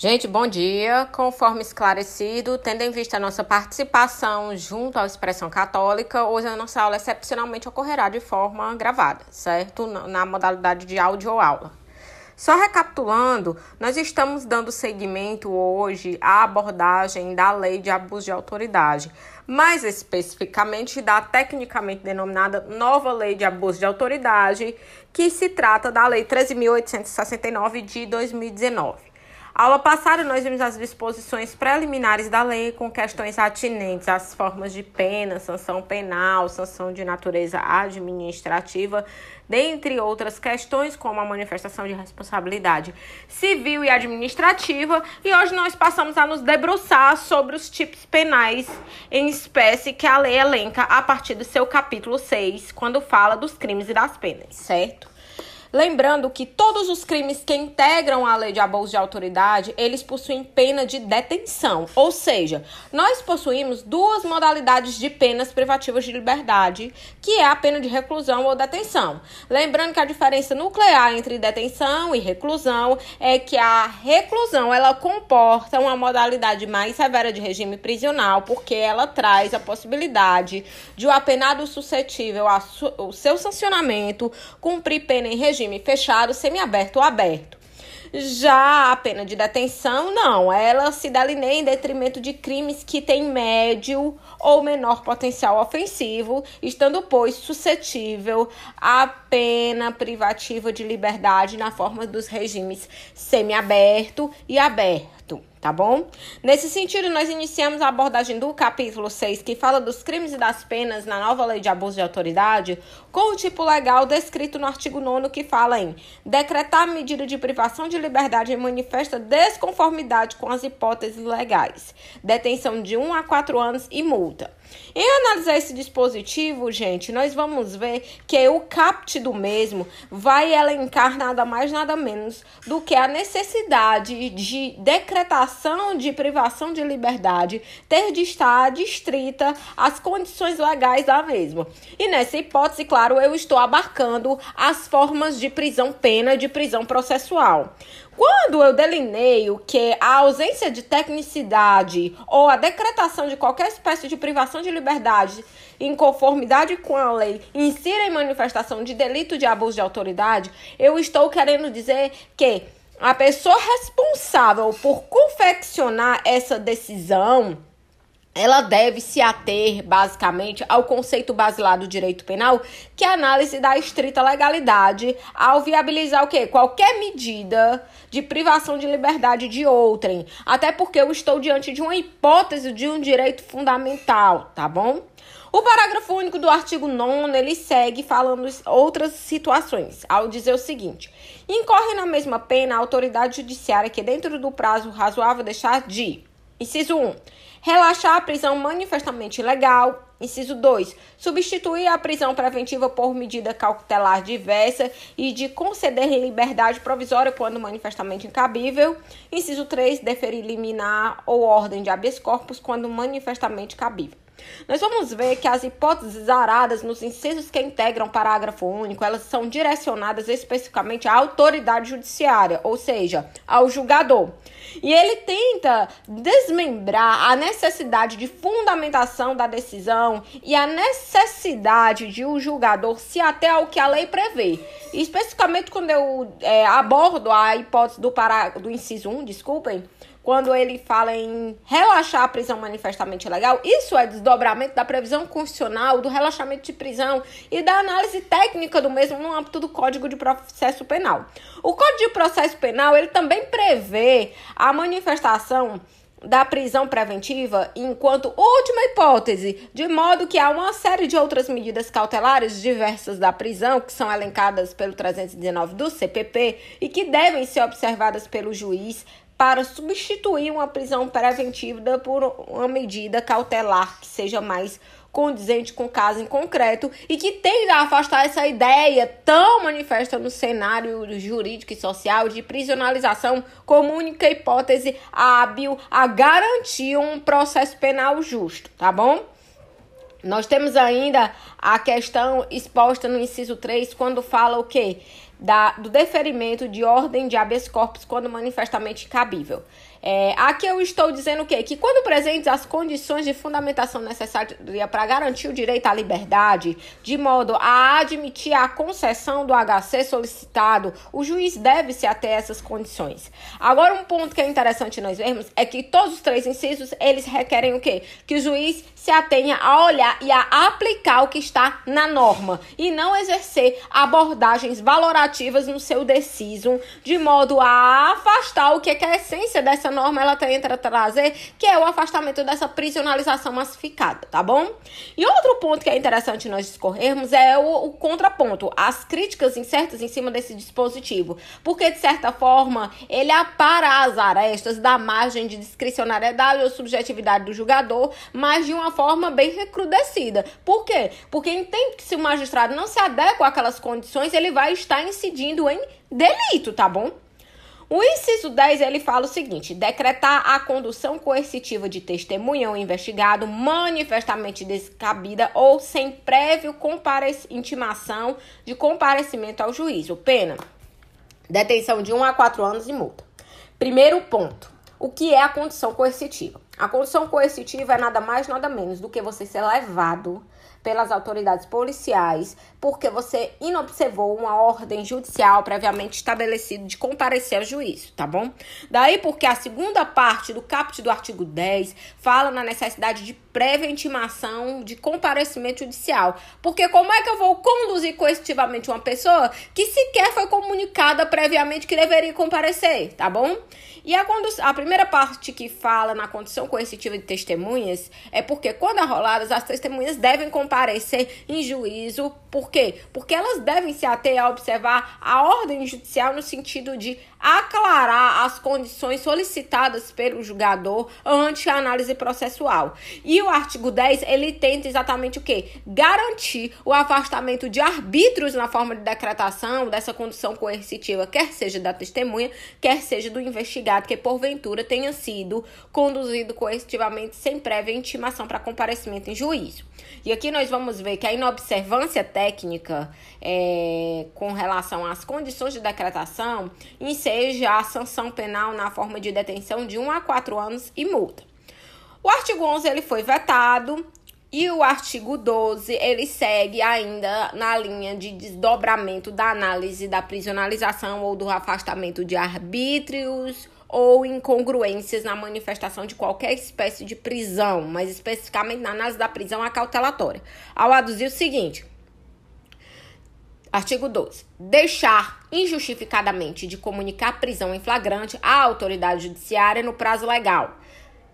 Gente, bom dia. Conforme esclarecido, tendo em vista a nossa participação junto à Expressão Católica, hoje a nossa aula excepcionalmente ocorrerá de forma gravada, certo? Na modalidade de áudio ou aula. Só recapitulando, nós estamos dando seguimento hoje à abordagem da lei de abuso de autoridade, mais especificamente da tecnicamente denominada nova lei de abuso de autoridade, que se trata da lei 13.869 de 2019. Aula passada, nós vimos as disposições preliminares da lei com questões atinentes às formas de pena, sanção penal, sanção de natureza administrativa, dentre outras questões, como a manifestação de responsabilidade civil e administrativa. E hoje nós passamos a nos debruçar sobre os tipos penais em espécie que a lei elenca a partir do seu capítulo 6, quando fala dos crimes e das penas, certo? Lembrando que todos os crimes que integram a lei de abuso de autoridade, eles possuem pena de detenção. Ou seja, nós possuímos duas modalidades de penas privativas de liberdade, que é a pena de reclusão ou detenção. Lembrando que a diferença nuclear entre detenção e reclusão é que a reclusão, ela comporta uma modalidade mais severa de regime prisional, porque ela traz a possibilidade de o apenado suscetível ao seu sancionamento cumprir pena em regime regime fechado, semiaberto ou aberto. Já a pena de detenção, não, ela se delineia em detrimento de crimes que têm médio ou menor potencial ofensivo, estando, pois, suscetível à pena privativa de liberdade na forma dos regimes semiaberto e aberto tá bom? Nesse sentido, nós iniciamos a abordagem do capítulo 6, que fala dos crimes e das penas na nova lei de abuso de autoridade, com o tipo legal descrito no artigo 9 que fala em decretar medida de privação de liberdade em manifesta desconformidade com as hipóteses legais, detenção de 1 a 4 anos e multa. Em analisar esse dispositivo, gente, nós vamos ver que o CAPT do mesmo vai elencar nada mais, nada menos do que a necessidade de decretação de privação de liberdade ter de estar adstrita às condições legais da mesma. E nessa hipótese, claro, eu estou abarcando as formas de prisão pena de prisão processual. Quando eu delineio que a ausência de tecnicidade ou a decretação de qualquer espécie de privação de liberdade em conformidade com a lei insira em manifestação de delito de abuso de autoridade, eu estou querendo dizer que a pessoa responsável por confeccionar essa decisão ela deve se ater, basicamente, ao conceito basilar do direito penal, que é a análise da estrita legalidade, ao viabilizar o quê? Qualquer medida de privação de liberdade de outrem. Até porque eu estou diante de uma hipótese de um direito fundamental, tá bom? O parágrafo único do artigo 9 ele segue falando outras situações, ao dizer o seguinte: incorre na mesma pena a autoridade judiciária que, dentro do prazo razoável, deixar de Inciso 1. Relaxar a prisão manifestamente ilegal. Inciso 2. Substituir a prisão preventiva por medida cautelar diversa e de conceder liberdade provisória quando manifestamente incabível. Inciso 3. Deferir liminar ou ordem de habeas corpus quando manifestamente cabível. Nós vamos ver que as hipóteses aradas nos incisos que integram o parágrafo único, elas são direcionadas especificamente à autoridade judiciária, ou seja, ao julgador. E ele tenta desmembrar a necessidade de fundamentação da decisão e a necessidade de o um julgador se até ao que a lei prevê. Especificamente quando eu é, abordo a hipótese do, pará do inciso 1, desculpem, quando ele fala em relaxar a prisão manifestamente ilegal, isso é desdobramento da previsão constitucional, do relaxamento de prisão e da análise técnica do mesmo no âmbito do Código de Processo Penal. O Código de Processo Penal, ele também prevê a manifestação da prisão preventiva enquanto última hipótese, de modo que há uma série de outras medidas cautelares diversas da prisão que são elencadas pelo 319 do CPP e que devem ser observadas pelo juiz para substituir uma prisão preventiva por uma medida cautelar que seja mais condizente com o caso em concreto e que tenda a afastar essa ideia tão manifesta no cenário jurídico e social de prisionalização como única hipótese hábil a garantir um processo penal justo, tá bom? Nós temos ainda a questão exposta no inciso 3, quando fala o quê? Da, do deferimento de ordem de habeas corpus quando manifestamente cabível. É, aqui eu estou dizendo o quê? Que quando presentes as condições de fundamentação necessária para garantir o direito à liberdade, de modo a admitir a concessão do HC solicitado, o juiz deve se ater a essas condições. Agora, um ponto que é interessante nós vermos é que todos os três incisos, eles requerem o quê? Que o juiz se atenha a olhar e a aplicar o que está na norma e não exercer abordagens valorativas no seu deciso, de modo a afastar o que é, que a essência dessa essa norma ela tenta trazer, que é o afastamento dessa prisionalização massificada, tá bom? E outro ponto que é interessante nós discorrermos é o, o contraponto, as críticas incertas em cima desse dispositivo, porque de certa forma ele apara as arestas da margem de discricionariedade ou subjetividade do julgador, mas de uma forma bem recrudescida. Por quê? Porque que se o magistrado não se adequa àquelas condições, ele vai estar incidindo em delito, tá bom? O inciso 10 ele fala o seguinte: decretar a condução coercitiva de testemunha ou investigado manifestamente descabida ou sem prévio intimação de comparecimento ao juízo. Pena: detenção de 1 a 4 anos e multa. Primeiro ponto: o que é a condução coercitiva? A condução coercitiva é nada mais, nada menos do que você ser levado pelas autoridades policiais porque você inobservou uma ordem judicial previamente estabelecida de comparecer ao juízo, tá bom? Daí porque a segunda parte do caput do artigo 10 fala na necessidade de prévia intimação de comparecimento judicial. Porque como é que eu vou conduzir coercitivamente uma pessoa que sequer foi comunicada previamente que deveria comparecer, tá bom? E a, a primeira parte que fala na condição coercitiva de testemunhas é porque, quando arroladas, as testemunhas devem comparecer em juízo. Por quê? Porque elas devem se ater a observar a ordem judicial no sentido de aclarar as condições solicitadas pelo julgador ante a análise processual. E o artigo 10, ele tenta exatamente o quê? Garantir o afastamento de arbítrios na forma de decretação dessa condição coercitiva, quer seja da testemunha, quer seja do investigado que porventura tenha sido conduzido coercitivamente sem prévia intimação para comparecimento em juízo. E aqui nós vamos ver que a inobservância técnica é, com relação às condições de decretação enseja a sanção penal na forma de detenção de 1 a 4 anos e multa. O artigo 11 ele foi vetado e o artigo 12, ele segue ainda na linha de desdobramento da análise da prisionalização ou do afastamento de arbítrios ou incongruências na manifestação de qualquer espécie de prisão, mas especificamente na análise da prisão acautelatória, ao aduzir o seguinte: Artigo 12. Deixar injustificadamente de comunicar prisão em flagrante à autoridade judiciária no prazo legal.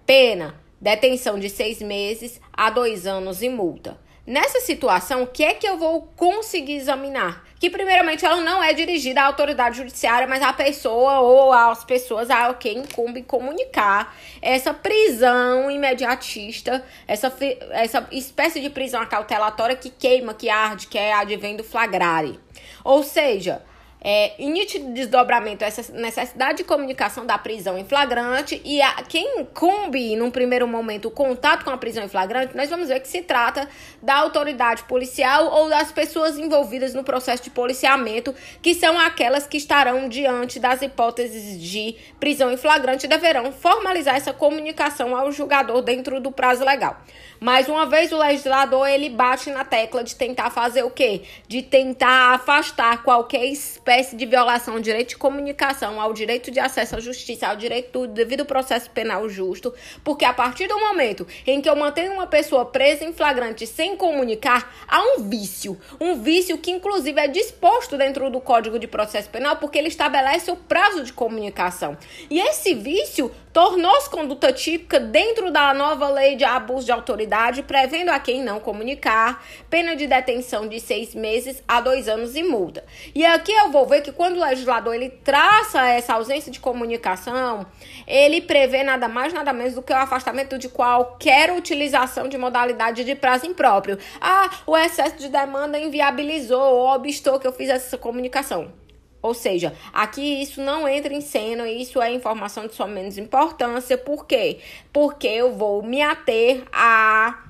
Pena: detenção de seis meses a dois anos e multa. Nessa situação, o que é que eu vou conseguir examinar? Que, primeiramente, ela não é dirigida à autoridade judiciária, mas à pessoa ou às pessoas a quem incumbe comunicar essa prisão imediatista, essa, essa espécie de prisão acautelatória que queima, que arde, que é advém do flagrare. Ou seja, é, em nítido desdobramento essa necessidade de comunicação da prisão em flagrante e a, quem incumbe, num primeiro momento, o contato com a prisão em flagrante, nós vamos ver que se trata da autoridade policial ou das pessoas envolvidas no processo de policiamento, que são aquelas que estarão diante das hipóteses de prisão em flagrante e deverão formalizar essa comunicação ao julgador dentro do prazo legal. Mais uma vez, o legislador ele bate na tecla de tentar fazer o quê? De tentar afastar qualquer espécie espécie de violação ao direito de comunicação, ao direito de acesso à justiça, ao direito do devido processo penal justo, porque a partir do momento em que eu mantenho uma pessoa presa em flagrante sem comunicar, há um vício. Um vício que, inclusive, é disposto dentro do Código de Processo Penal, porque ele estabelece o prazo de comunicação. E esse vício tornou-se conduta típica dentro da nova lei de abuso de autoridade, prevendo a quem não comunicar pena de detenção de seis meses a dois anos e multa. E aqui eu vou ver que quando o legislador ele traça essa ausência de comunicação, ele prevê nada mais nada menos do que o afastamento de qualquer utilização de modalidade de prazo impróprio. Ah, o excesso de demanda inviabilizou ou obstou que eu fiz essa comunicação. Ou seja, aqui isso não entra em cena, isso é informação de sua menos importância. Por quê? Porque eu vou me ater a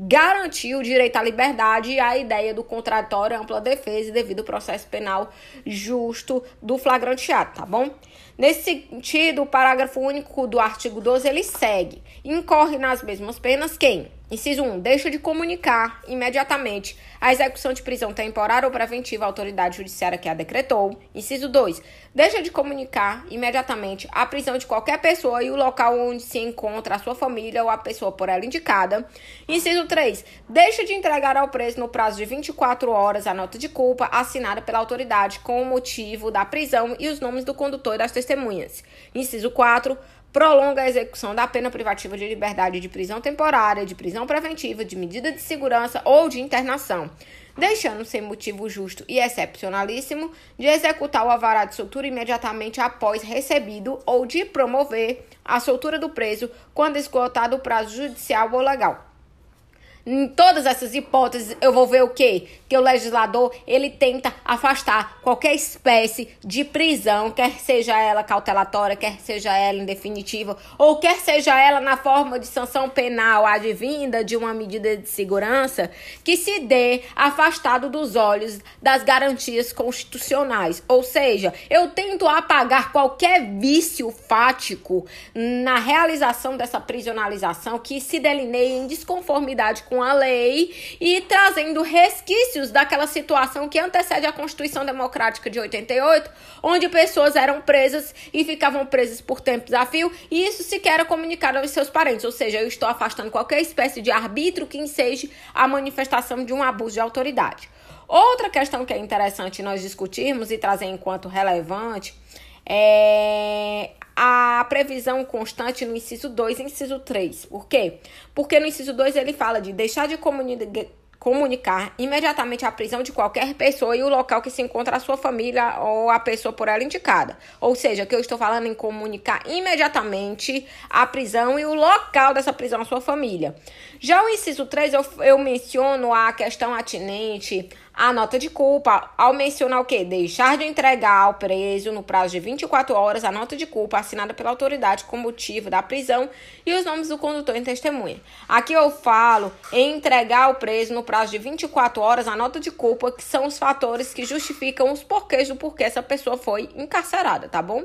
garantir o direito à liberdade e a ideia do contraditório, ampla defesa e devido processo penal justo do flagrante ato, tá bom? Nesse sentido, o parágrafo único do artigo 12 ele segue. Incorre nas mesmas penas quem Inciso 1. Deixa de comunicar imediatamente a execução de prisão temporária ou preventiva à autoridade judiciária que a decretou. Inciso 2. Deixa de comunicar imediatamente a prisão de qualquer pessoa e o local onde se encontra a sua família ou a pessoa por ela indicada. Inciso 3. Deixa de entregar ao preso no prazo de 24 horas a nota de culpa assinada pela autoridade com o motivo da prisão e os nomes do condutor e das testemunhas. Inciso 4 prolonga a execução da pena privativa de liberdade de prisão temporária, de prisão preventiva, de medida de segurança ou de internação, deixando sem motivo justo e excepcionalíssimo de executar o avará de soltura imediatamente após recebido ou de promover a soltura do preso quando esgotado o prazo judicial ou legal. Em todas essas hipóteses, eu vou ver o quê? Que o legislador, ele tenta afastar qualquer espécie de prisão, quer seja ela cautelatória, quer seja ela indefinitiva, ou quer seja ela na forma de sanção penal advinda de uma medida de segurança, que se dê afastado dos olhos das garantias constitucionais. Ou seja, eu tento apagar qualquer vício fático na realização dessa prisionalização que se delineie em desconformidade com com a lei e trazendo resquícios daquela situação que antecede a Constituição Democrática de 88, onde pessoas eram presas e ficavam presas por tempos a e isso sequer era comunicado aos seus parentes. Ou seja, eu estou afastando qualquer espécie de arbítrio que enseje a manifestação de um abuso de autoridade. Outra questão que é interessante nós discutirmos e trazer enquanto relevante é a previsão constante no inciso 2 e inciso 3. Por quê? Porque no inciso 2 ele fala de deixar de comunicar comunicar imediatamente a prisão de qualquer pessoa e o local que se encontra a sua família ou a pessoa por ela indicada. Ou seja, que eu estou falando em comunicar imediatamente a prisão e o local dessa prisão à sua família. Já o inciso 3, eu, eu menciono a questão atinente a nota de culpa ao mencionar o quê? Deixar de entregar ao preso no prazo de 24 horas a nota de culpa assinada pela autoridade com motivo da prisão e os nomes do condutor em testemunha. Aqui eu falo em entregar ao preso no prazo de 24 horas a nota de culpa, que são os fatores que justificam os porquês do porquê essa pessoa foi encarcerada, tá bom?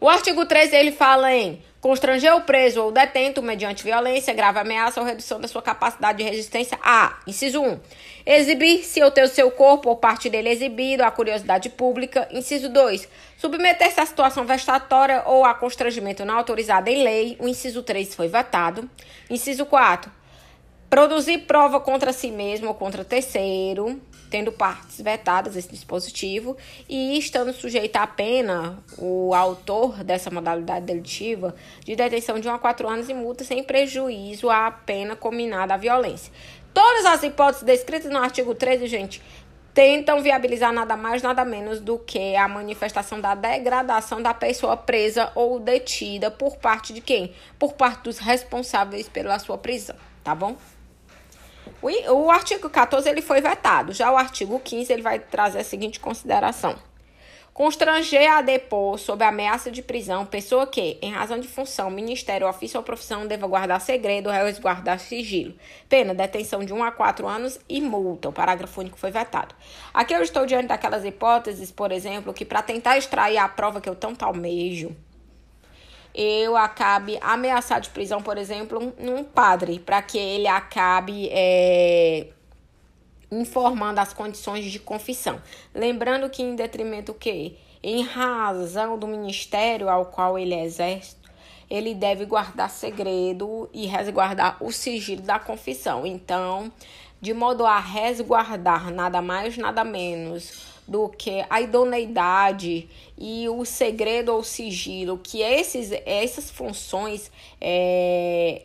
O artigo 13 ele fala em constranger o preso ou detento mediante violência, grave ameaça ou redução da sua capacidade de resistência a, inciso 1, exibir-se ou ter o seu corpo ou parte dele exibido à curiosidade pública, inciso 2, submeter-se à situação vexatória ou a constrangimento não autorizado em lei, o inciso 3 foi vetado, inciso 4, produzir prova contra si mesmo ou contra terceiro, tendo partes vetadas esse dispositivo e estando sujeito à pena o autor dessa modalidade delitiva de detenção de 1 a 4 anos e multa sem prejuízo à pena combinada à violência. Todas as hipóteses descritas no artigo 13, gente, tentam viabilizar nada mais, nada menos do que a manifestação da degradação da pessoa presa ou detida por parte de quem? Por parte dos responsáveis pela sua prisão, tá bom? O, o artigo 14 ele foi vetado. Já o artigo 15 ele vai trazer a seguinte consideração. Constranger a depor sob ameaça de prisão pessoa que, em razão de função, ministério, ofício ou profissão, deva guardar segredo, resguardar sigilo. Pena, detenção de 1 a 4 anos e multa. O parágrafo único foi vetado. Aqui eu estou diante daquelas hipóteses, por exemplo, que para tentar extrair a prova que eu tanto almejo, eu acabe ameaçar de prisão, por exemplo, um, um padre, para que ele acabe é, informando as condições de confissão. Lembrando que, em detrimento que, em razão do ministério ao qual ele exerce, ele deve guardar segredo e resguardar o sigilo da confissão. Então, de modo a resguardar nada mais, nada menos do que a idoneidade e o segredo ou sigilo, que esses, essas funções é,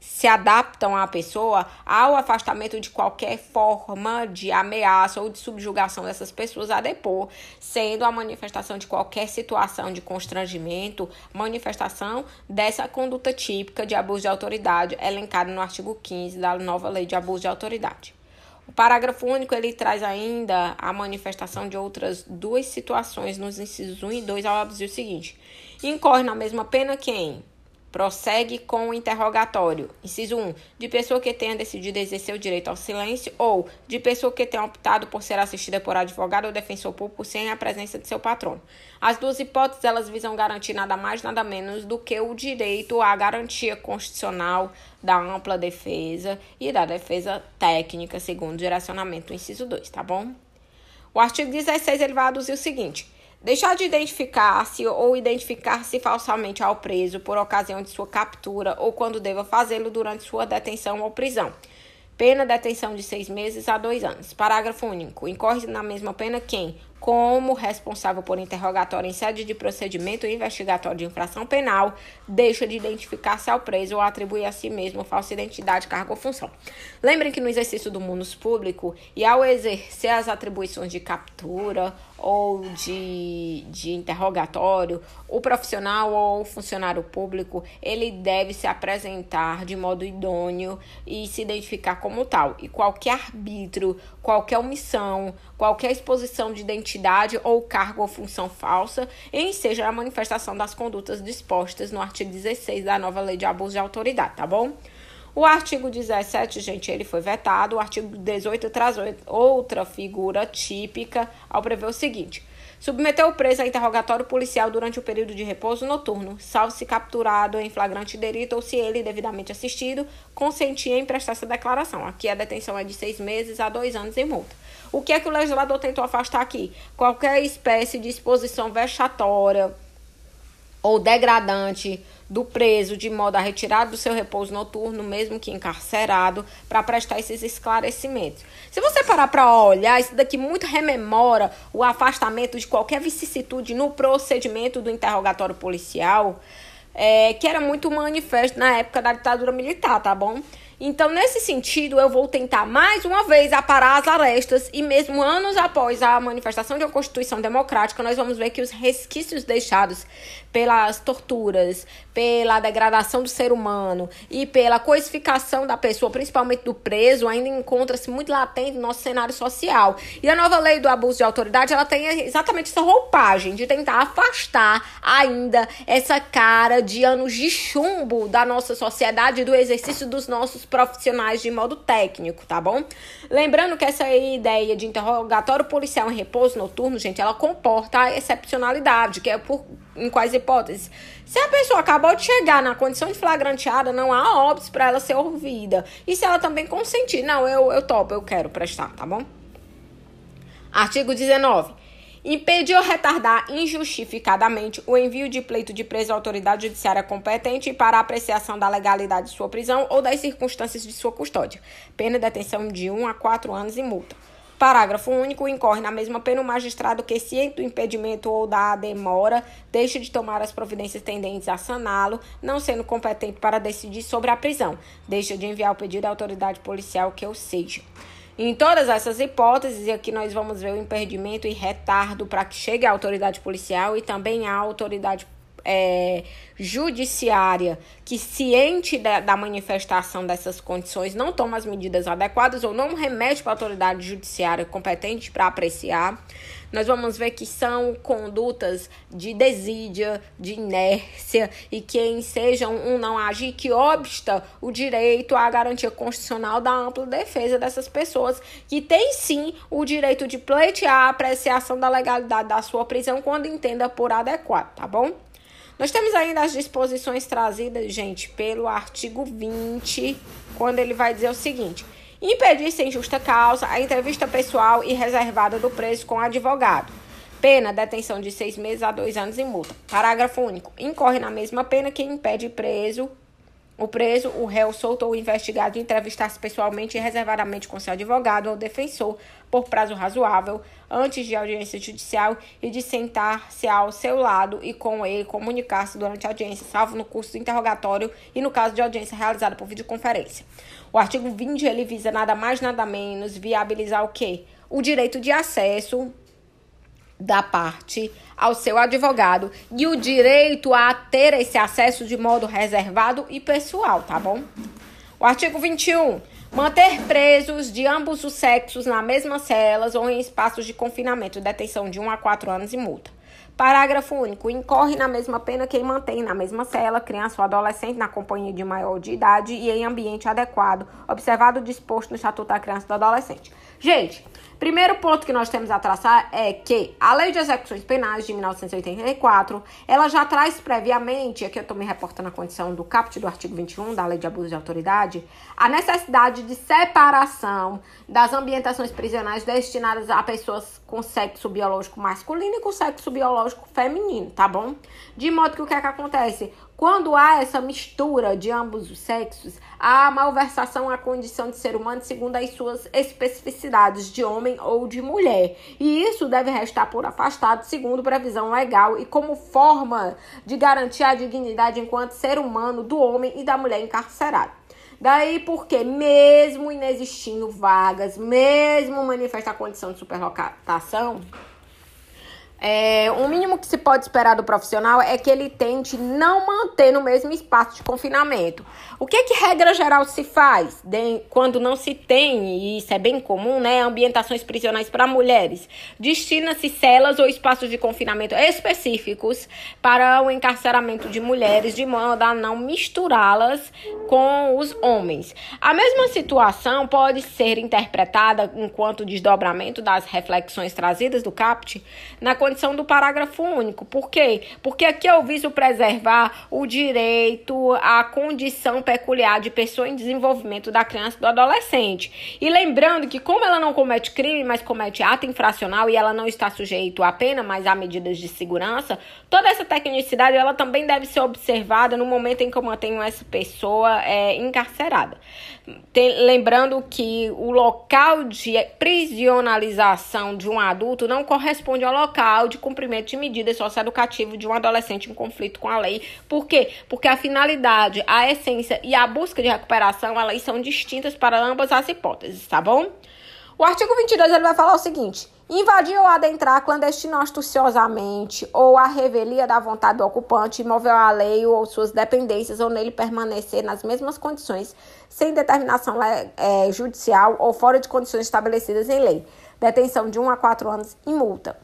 se adaptam à pessoa ao afastamento de qualquer forma de ameaça ou de subjugação dessas pessoas a depor, sendo a manifestação de qualquer situação de constrangimento, manifestação dessa conduta típica de abuso de autoridade elencada no artigo 15 da nova lei de abuso de autoridade. O parágrafo único ele traz ainda a manifestação de outras duas situações nos incisos 1 e 2 ao dizer o seguinte: incorre na mesma pena quem prossegue com o interrogatório. Inciso 1. De pessoa que tenha decidido exercer o direito ao silêncio ou de pessoa que tenha optado por ser assistida por advogado ou defensor público sem a presença de seu patrono. As duas hipóteses elas visam garantir nada mais nada menos do que o direito à garantia constitucional da ampla defesa e da defesa técnica, segundo o direcionamento do inciso 2, tá bom? O artigo 16 ele vai aduzir o seguinte: Deixar de identificar-se ou identificar-se falsamente ao preso por ocasião de sua captura ou quando deva fazê-lo durante sua detenção ou prisão. Pena detenção de seis meses a dois anos. Parágrafo único. Incorre na mesma pena quem, como responsável por interrogatório em sede de procedimento investigatório de infração penal, deixa de identificar-se ao preso ou atribui a si mesmo falsa identidade, cargo ou função. Lembrem que no exercício do munus público e ao exercer as atribuições de captura ou de, de interrogatório, o profissional ou o funcionário público, ele deve se apresentar de modo idôneo e se identificar como tal. E qualquer arbítrio, qualquer omissão, qualquer exposição de identidade ou cargo ou função falsa, em seja a manifestação das condutas dispostas no artigo 16 da nova lei de abuso de autoridade, tá bom? O artigo 17, gente, ele foi vetado. O artigo 18 traz outra figura típica ao prever o seguinte: submeteu o preso a interrogatório policial durante o período de repouso noturno, salvo se capturado em flagrante delito ou se ele, devidamente assistido, consentia em prestar essa declaração. Aqui a detenção é de seis meses a dois anos em multa. O que é que o legislador tentou afastar aqui? Qualquer espécie de exposição vexatória ou degradante do preso de modo a retirar do seu repouso noturno, mesmo que encarcerado, para prestar esses esclarecimentos. Se você parar para olhar, isso daqui muito rememora o afastamento de qualquer vicissitude no procedimento do interrogatório policial, é, que era muito manifesto na época da ditadura militar, tá bom? Então, nesse sentido, eu vou tentar mais uma vez aparar as arestas e mesmo anos após a manifestação de uma Constituição democrática, nós vamos ver que os resquícios deixados pelas torturas, pela degradação do ser humano e pela coisificação da pessoa, principalmente do preso, ainda encontra-se muito latente no nosso cenário social. E a nova lei do abuso de autoridade, ela tem exatamente essa roupagem de tentar afastar ainda essa cara de anos de chumbo da nossa sociedade do exercício dos nossos profissionais de modo técnico, tá bom? Lembrando que essa ideia de interrogatório policial em repouso noturno, gente, ela comporta a excepcionalidade, que é por em quais hipóteses? Se a pessoa acabou de chegar na condição de flagranteada, não há óbitos para ela ser ouvida. E se ela também consentir, não, eu, eu topo, eu quero prestar, tá bom? Artigo 19. Impedir ou retardar injustificadamente o envio de pleito de preso à autoridade judiciária competente para apreciação da legalidade de sua prisão ou das circunstâncias de sua custódia. Pena de detenção de 1 a 4 anos e multa. Parágrafo único. Incorre na mesma pena o magistrado que, ciente do impedimento ou da demora, deixe de tomar as providências tendentes a saná-lo, não sendo competente para decidir sobre a prisão. Deixa de enviar o pedido à autoridade policial que eu seja. Em todas essas hipóteses, aqui nós vamos ver o impedimento e retardo para que chegue à autoridade policial e também à autoridade é, judiciária que, ciente da, da, manifestação dessas condições, não toma as medidas adequadas ou não remete para a autoridade judiciária competente para apreciar, nós vamos ver que são condutas de desídia, de inércia e que ensejam um não agir que obsta o direito à garantia constitucional da ampla defesa dessas pessoas que têm sim o direito de pleitear a apreciação da legalidade da sua prisão quando entenda por adequado, tá bom? Nós temos ainda as disposições trazidas, gente, pelo artigo 20, quando ele vai dizer o seguinte: impedir sem justa causa a entrevista pessoal e reservada do preso com advogado. Pena, detenção de seis meses a dois anos e multa. Parágrafo único. Incorre na mesma pena quem impede preso o preso, o réu solto ou o investigado entrevistar-se pessoalmente e reservadamente com seu advogado ou defensor por prazo razoável antes de audiência judicial e de sentar-se ao seu lado e com ele comunicar-se durante a audiência, salvo no curso do interrogatório e no caso de audiência realizada por videoconferência. O artigo 20 ele visa nada mais nada menos viabilizar o quê? O direito de acesso da parte ao seu advogado e o direito a ter esse acesso de modo reservado e pessoal, tá bom? O artigo 21. Manter presos de ambos os sexos na mesma celas ou em espaços de confinamento, detenção de 1 a 4 anos e multa. Parágrafo único. Incorre na mesma pena quem mantém na mesma cela criança ou adolescente na companhia de maior de idade e em ambiente adequado, observado o disposto no Estatuto da Criança e do Adolescente. Gente, Primeiro ponto que nós temos a traçar é que a Lei de Execuções Penais de 1984, ela já traz previamente, aqui eu estou me reportando a condição do caput do artigo 21 da Lei de Abuso de Autoridade, a necessidade de separação das ambientações prisionais destinadas a pessoas com sexo biológico masculino e com sexo biológico feminino, tá bom? De modo que o que é que acontece? Quando há essa mistura de ambos os sexos, há malversação à condição de ser humano segundo as suas especificidades de homem ou de mulher. E isso deve restar por afastado segundo previsão legal e como forma de garantir a dignidade enquanto ser humano do homem e da mulher encarcerado. Daí porque, mesmo inexistindo vagas, mesmo manifesta a condição de superlotação, é, o mínimo que se pode esperar do profissional é que ele tente não manter no mesmo espaço de confinamento. O que que regra geral se faz de, quando não se tem, e isso é bem comum, né, ambientações prisionais para mulheres? Destina-se celas ou espaços de confinamento específicos para o encarceramento de mulheres, de modo a não misturá-las com os homens. A mesma situação pode ser interpretada enquanto desdobramento das reflexões trazidas do CAPT na condição condição do parágrafo único. Por quê? Porque aqui eu viso preservar o direito à condição peculiar de pessoa em desenvolvimento da criança e do adolescente. E lembrando que, como ela não comete crime, mas comete ato infracional e ela não está sujeito à pena, mas a medidas de segurança, toda essa tecnicidade ela também deve ser observada no momento em que eu mantenho essa pessoa é, encarcerada. Tem, lembrando que o local de prisionalização de um adulto não corresponde ao local de cumprimento de medidas socioeducativas de um adolescente em conflito com a lei. Por quê? Porque a finalidade, a essência e a busca de recuperação, elas são distintas para ambas as hipóteses, tá bom? O artigo 22 ele vai falar o seguinte: invadir ou adentrar clandestino astuciosamente ou a revelia da vontade do ocupante, imovel a lei ou suas dependências ou nele permanecer nas mesmas condições, sem determinação é, judicial ou fora de condições estabelecidas em lei. Detenção de 1 a 4 anos e multa.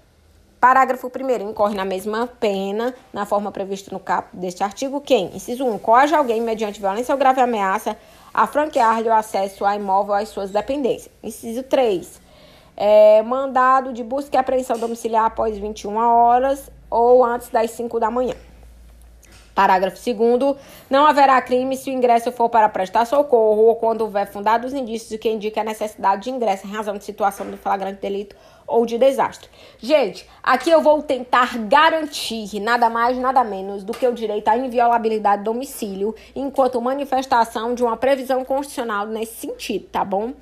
Parágrafo 1 incorre na mesma pena, na forma prevista no caput deste artigo, quem, inciso 1, coage alguém mediante violência ou grave ameaça a franquear-lhe o acesso a imóvel ou às suas dependências. Inciso 3, é, mandado de busca e apreensão domiciliar após 21 horas ou antes das 5 da manhã. Parágrafo 2 não haverá crime se o ingresso for para prestar socorro ou quando houver fundados indícios que indiquem a necessidade de ingresso em razão de situação de flagrante delito ou de desastre. Gente, aqui eu vou tentar garantir nada mais, nada menos do que o direito à inviolabilidade do domicílio, enquanto manifestação de uma previsão constitucional nesse sentido, tá bom?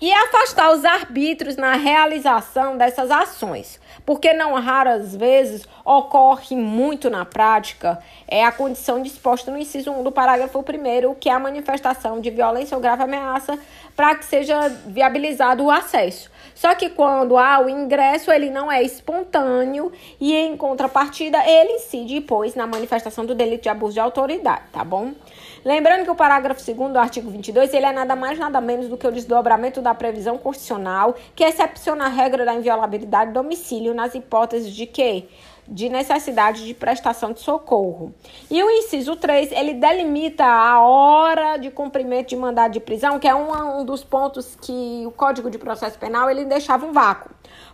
E afastar os arbítrios na realização dessas ações, porque não raras vezes ocorre muito na prática é a condição disposta no inciso 1 do parágrafo 1, que é a manifestação de violência ou grave ameaça para que seja viabilizado o acesso. Só que quando há o ingresso, ele não é espontâneo e, em contrapartida, ele incide, pois, na manifestação do delito de abuso de autoridade, tá bom? Lembrando que o parágrafo 2 do artigo 22, ele é nada mais nada menos do que o desdobramento da previsão constitucional que excepciona a regra da inviolabilidade do domicílio nas hipóteses de que de necessidade de prestação de socorro. E o inciso 3, ele delimita a hora de cumprimento de mandado de prisão, que é um, um dos pontos que o Código de Processo Penal ele deixava um vácuo.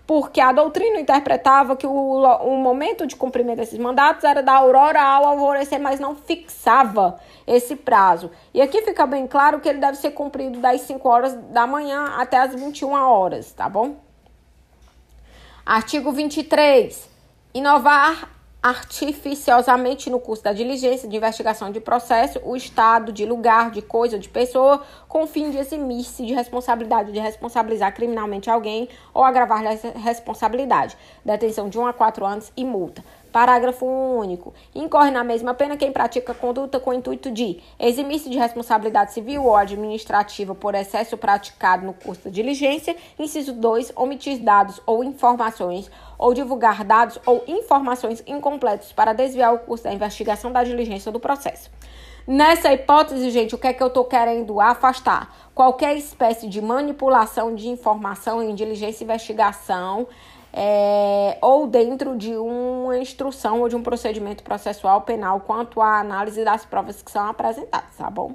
Porque a doutrina interpretava que o, o momento de cumprimento desses mandatos era da aurora ao alvorecer, mas não fixava esse prazo. E aqui fica bem claro que ele deve ser cumprido das 5 horas da manhã até as 21 horas, tá bom? Artigo 23. Inovar artificiosamente no curso da diligência de investigação de processo o estado de lugar, de coisa, de pessoa, com o fim de eximir-se de responsabilidade de responsabilizar criminalmente alguém ou agravar-lhe a responsabilidade. Detenção de 1 a 4 anos e multa. Parágrafo único. Incorre na mesma pena quem pratica conduta com o intuito de eximir-se de responsabilidade civil ou administrativa por excesso praticado no curso da diligência. Inciso 2. Omitir dados ou informações ou divulgar dados ou informações incompletos para desviar o curso da investigação da diligência do processo. Nessa hipótese, gente, o que é que eu estou querendo afastar? Qualquer espécie de manipulação de informação em diligência e investigação é, ou dentro de uma instrução ou de um procedimento processual penal quanto à análise das provas que são apresentadas, tá bom?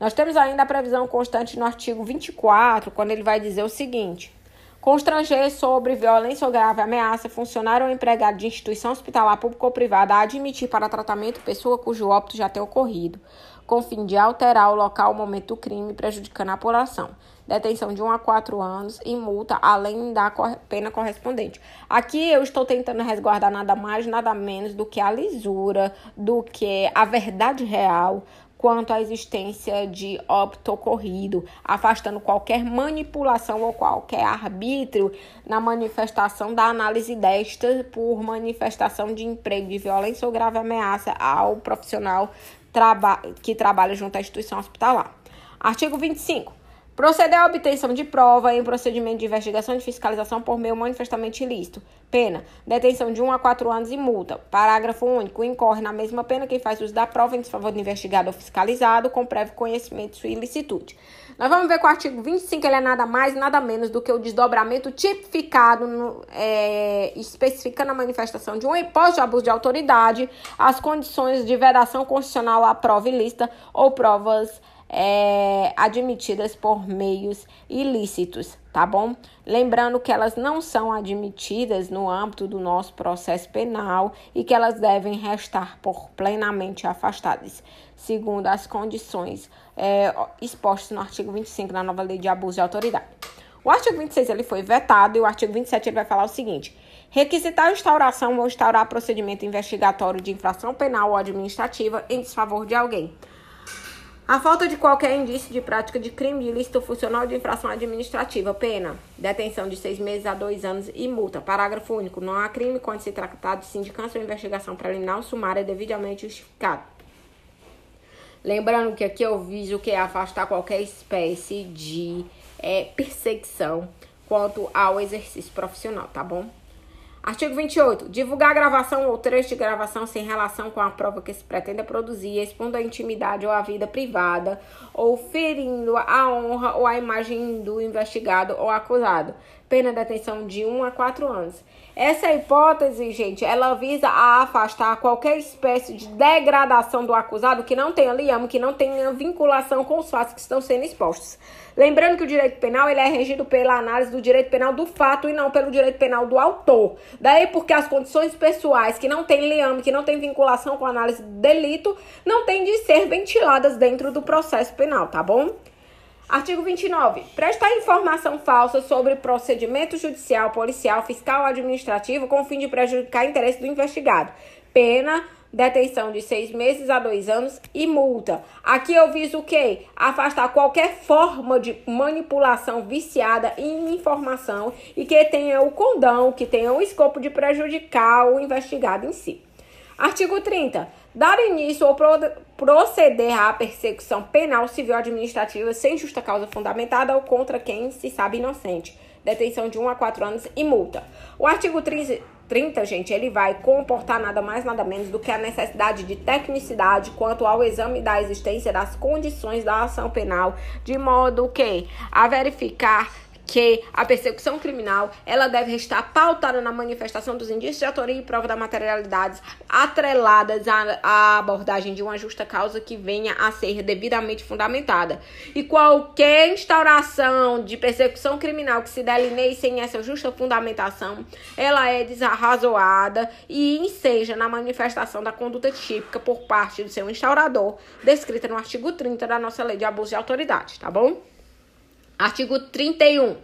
Nós temos ainda a previsão constante no artigo 24, quando ele vai dizer o seguinte: constranger sobre violência ou grave ameaça funcionário ou empregado de instituição hospitalar pública ou privada a admitir para tratamento pessoa cujo óbito já tenha ocorrido, com fim de alterar o local ou momento do crime, prejudicando a população detenção de 1 a 4 anos e multa, além da pena correspondente. Aqui eu estou tentando resguardar nada mais, nada menos do que a lisura, do que a verdade real quanto à existência de óbito ocorrido, afastando qualquer manipulação ou qualquer arbítrio na manifestação da análise desta por manifestação de emprego de violência ou grave ameaça ao profissional traba que trabalha junto à instituição hospitalar. Artigo 25. Proceder à obtenção de prova em procedimento de investigação e de fiscalização por meio manifestamente ilícito. Pena: detenção de 1 a 4 anos e multa. Parágrafo único. Incorre na mesma pena quem faz uso da prova em desfavor do investigado ou fiscalizado com prévio conhecimento de sua ilicitude. Nós vamos ver que o artigo 25 ele é nada mais, nada menos do que o desdobramento tipificado, no, é, especificando a manifestação de um hipótese de abuso de autoridade, as condições de vedação constitucional à prova ilícita ou provas é, admitidas por meios ilícitos, tá bom? Lembrando que elas não são admitidas no âmbito do nosso processo penal e que elas devem restar por plenamente afastadas, segundo as condições é, expostas no artigo 25 da nova lei de abuso de autoridade. O artigo 26 ele foi vetado e o artigo 27 ele vai falar o seguinte: requisitar a instauração ou instaurar procedimento investigatório de infração penal ou administrativa em desfavor de alguém a falta de qualquer indício de prática de crime ilícito funcional de infração administrativa. Pena. Detenção de seis meses a dois anos e multa. Parágrafo único. Não há crime quando se trata de sindicância ou investigação preliminar sumária devidamente justificado. Lembrando que aqui eu viso que é afastar qualquer espécie de é, perseguição quanto ao exercício profissional, tá bom? Artigo 28. Divulgar gravação ou trecho de gravação sem relação com a prova que se pretenda produzir, expondo a intimidade ou a vida privada, ou ferindo a honra ou a imagem do investigado ou acusado. Pena de detenção de 1 a 4 anos. Essa hipótese, gente, ela visa a afastar qualquer espécie de degradação do acusado que não tenha liame, que não tenha vinculação com os fatos que estão sendo expostos. Lembrando que o direito penal ele é regido pela análise do direito penal do fato e não pelo direito penal do autor. Daí porque as condições pessoais que não têm liame, que não têm vinculação com a análise do delito, não têm de ser ventiladas dentro do processo penal, tá bom? Artigo 29. Prestar informação falsa sobre procedimento judicial, policial, fiscal ou administrativo com o fim de prejudicar interesse do investigado. Pena, detenção de seis meses a dois anos e multa. Aqui eu viso o quê? Afastar qualquer forma de manipulação viciada em informação e que tenha o condão, que tenha o escopo de prejudicar o investigado em si. Artigo 30. Dar início ou proceder à persecução penal, civil administrativa sem justa causa fundamentada ou contra quem se sabe inocente. Detenção de 1 a 4 anos e multa. O artigo 30, gente, ele vai comportar nada mais, nada menos do que a necessidade de tecnicidade quanto ao exame da existência das condições da ação penal, de modo que a verificar que a persecução criminal ela deve estar pautada na manifestação dos indícios de autoria e prova da materialidade atreladas à, à, abordagem de uma justa causa que venha a ser devidamente fundamentada. E qualquer instauração de persecução criminal que se delineie sem essa justa fundamentação, ela é desarrazoada e enseja na manifestação da conduta típica por parte do seu instaurador, descrita no artigo 30 da nossa lei de abuso de autoridade, tá bom? Artigo 31.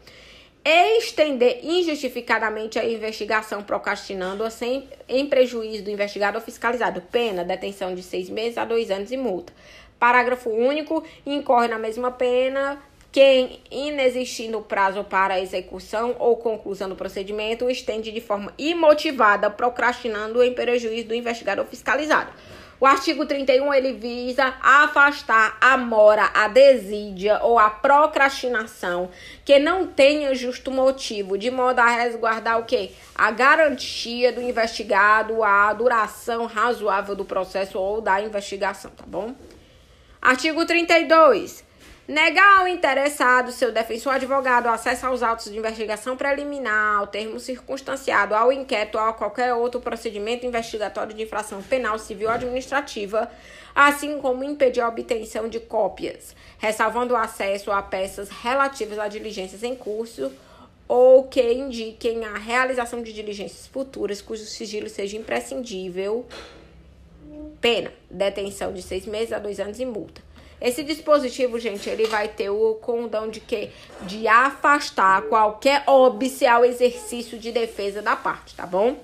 Estender injustificadamente a investigação procrastinando-a sem em prejuízo do investigado ou fiscalizado. Pena, detenção de seis meses a dois anos e multa. Parágrafo único. Incorre na mesma pena quem, inexistindo prazo para execução ou conclusão do procedimento, estende de forma imotivada, procrastinando em prejuízo do investigado ou fiscalizado. O artigo 31 ele visa afastar a mora, a desídia ou a procrastinação que não tenha justo motivo, de modo a resguardar o quê? A garantia do investigado, a duração razoável do processo ou da investigação, tá bom? Artigo 32 Negar ao interessado, seu defensor advogado, acesso aos autos de investigação preliminar, ao termo circunstanciado, ao inquérito ou a qualquer outro procedimento investigatório de infração penal, civil ou administrativa, assim como impedir a obtenção de cópias, ressalvando o acesso a peças relativas a diligências em curso ou que indiquem a realização de diligências futuras cujo sigilo seja imprescindível. Pena: detenção de seis meses a dois anos e multa. Esse dispositivo, gente, ele vai ter o condão de quê? De afastar qualquer óbice ao exercício de defesa da parte, tá bom?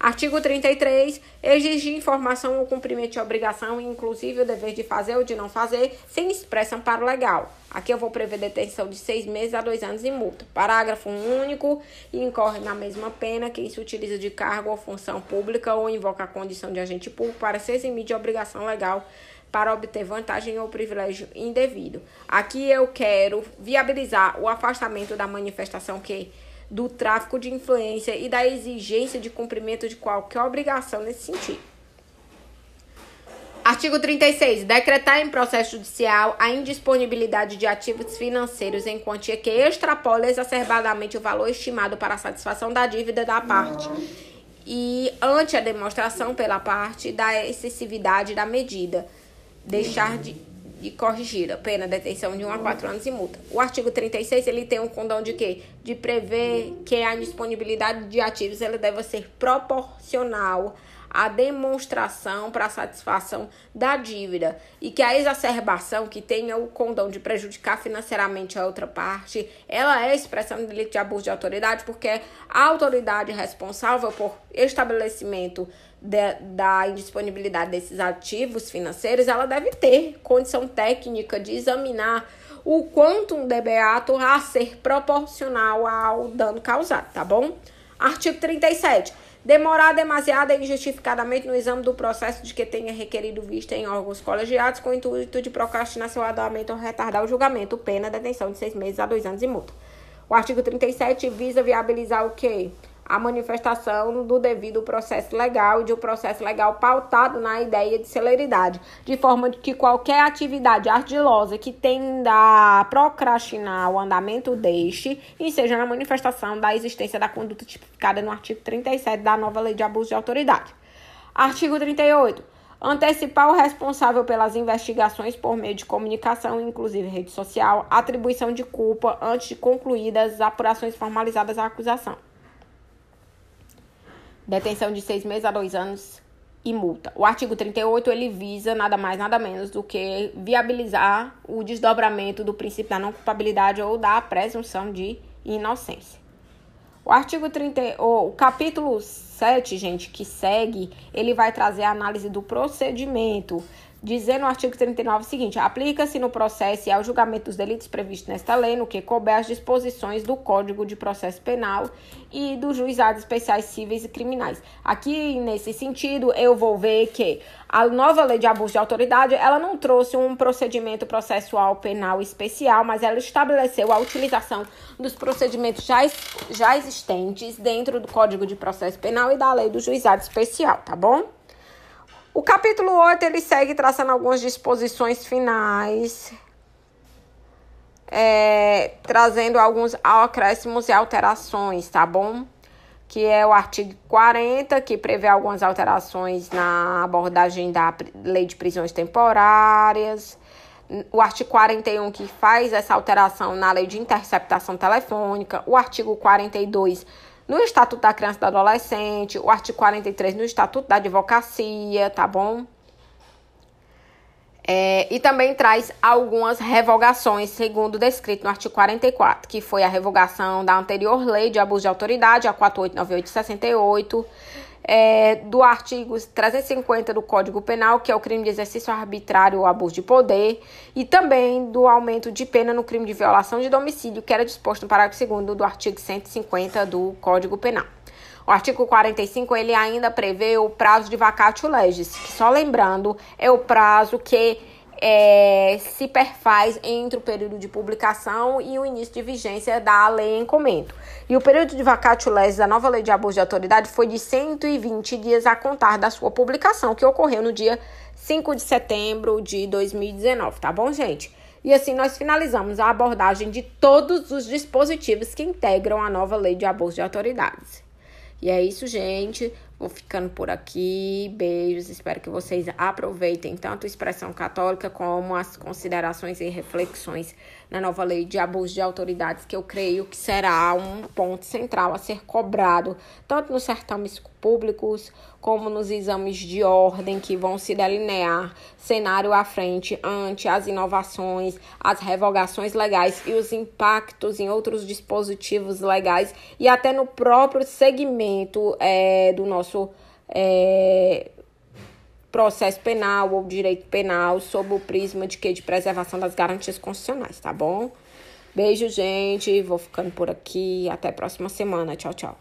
Artigo 33. Exigir informação ou cumprimento de obrigação, inclusive o dever de fazer ou de não fazer, sem expressa amparo legal. Aqui eu vou prever detenção de seis meses a dois anos e multa. Parágrafo único. Incorre na mesma pena quem se utiliza de cargo ou função pública ou invoca a condição de agente público para se eximir de obrigação legal para obter vantagem ou privilégio indevido. Aqui eu quero viabilizar o afastamento da manifestação que do tráfico de influência e da exigência de cumprimento de qualquer obrigação nesse sentido. Artigo 36. Decretar em processo judicial a indisponibilidade de ativos financeiros em quantia que extrapole exacerbadamente o valor estimado para a satisfação da dívida da parte e ante a demonstração pela parte da excessividade da medida deixar de, de corrigir a pena detenção de 1 a 4 anos e multa. O artigo 36, ele tem um condão de quê? De prever que a disponibilidade de ativos ela deve ser proporcional a demonstração para satisfação da dívida e que a exacerbação que tenha o condão de prejudicar financeiramente a outra parte, ela é expressão de delito de abuso de autoridade porque a autoridade responsável por estabelecimento de, da indisponibilidade desses ativos financeiros, ela deve ter condição técnica de examinar o quanto um debeato a ser proporcional ao dano causado, tá bom? Artigo 37 demorar demasiado e injustificadamente no exame do processo de que tenha requerido vista em órgãos colegiados com o intuito de procrastinar seu andamento ou retardar o julgamento, pena detenção de seis meses a dois anos e multa. O artigo 37 visa viabilizar o quê? A manifestação do devido processo legal e de um processo legal pautado na ideia de celeridade, de forma que qualquer atividade ardilosa que tenda a procrastinar o andamento deste e seja na manifestação da existência da conduta tipificada no artigo 37 da nova Lei de Abuso de Autoridade. Artigo 38. Antecipar o responsável pelas investigações por meio de comunicação, inclusive rede social, atribuição de culpa antes de concluídas as apurações formalizadas à acusação detenção de seis meses a dois anos e multa. O artigo 38 ele visa nada mais nada menos do que viabilizar o desdobramento do princípio da não culpabilidade ou da presunção de inocência. O artigo 30, o capítulo 7, gente, que segue, ele vai trazer a análise do procedimento dizendo no artigo 39 o seguinte: aplica-se no processo e ao julgamento dos delitos previstos nesta lei, no que couber as disposições do Código de Processo Penal e dos juizados especiais cíveis e criminais. Aqui, nesse sentido, eu vou ver que a nova lei de abuso de autoridade, ela não trouxe um procedimento processual penal especial, mas ela estabeleceu a utilização dos procedimentos já, já existentes dentro do Código de Processo Penal e da lei do juizado especial, tá bom? O capítulo 8 ele segue traçando algumas disposições finais, é, trazendo alguns acréscimos e alterações, tá bom? Que é o artigo 40, que prevê algumas alterações na abordagem da lei de prisões temporárias. O artigo 41, que faz essa alteração na lei de interceptação telefônica. O artigo 42, no Estatuto da Criança e do Adolescente, o artigo 43 no Estatuto da Advocacia, tá bom? É, e também traz algumas revogações, segundo descrito no artigo 44, que foi a revogação da anterior lei de abuso de autoridade, a 489868, é, do artigo 350 do Código Penal, que é o crime de exercício arbitrário ou abuso de poder, e também do aumento de pena no crime de violação de domicílio, que era disposto no parágrafo 2 do artigo 150 do Código Penal. O artigo 45 ele ainda prevê o prazo de vacatio legis, que só lembrando é o prazo que é, se perfaz entre o período de publicação e o início de vigência da lei em comento. E o período de vacatio legis da nova lei de abuso de autoridade foi de 120 dias a contar da sua publicação, que ocorreu no dia 5 de setembro de 2019, tá bom, gente? E assim nós finalizamos a abordagem de todos os dispositivos que integram a nova lei de abuso de autoridades. E é isso, gente. Vou ficando por aqui. Beijos. Espero que vocês aproveitem tanto a expressão católica como as considerações e reflexões na nova lei de abuso de autoridades, que eu creio que será um ponto central a ser cobrado, tanto nos certames públicos como nos exames de ordem que vão se delinear cenário à frente ante as inovações, as revogações legais e os impactos em outros dispositivos legais e até no próprio segmento é, do nosso é, processo penal ou direito penal sob o prisma de que de preservação das garantias constitucionais, tá bom? Beijo, gente. Vou ficando por aqui. Até a próxima semana. Tchau, tchau.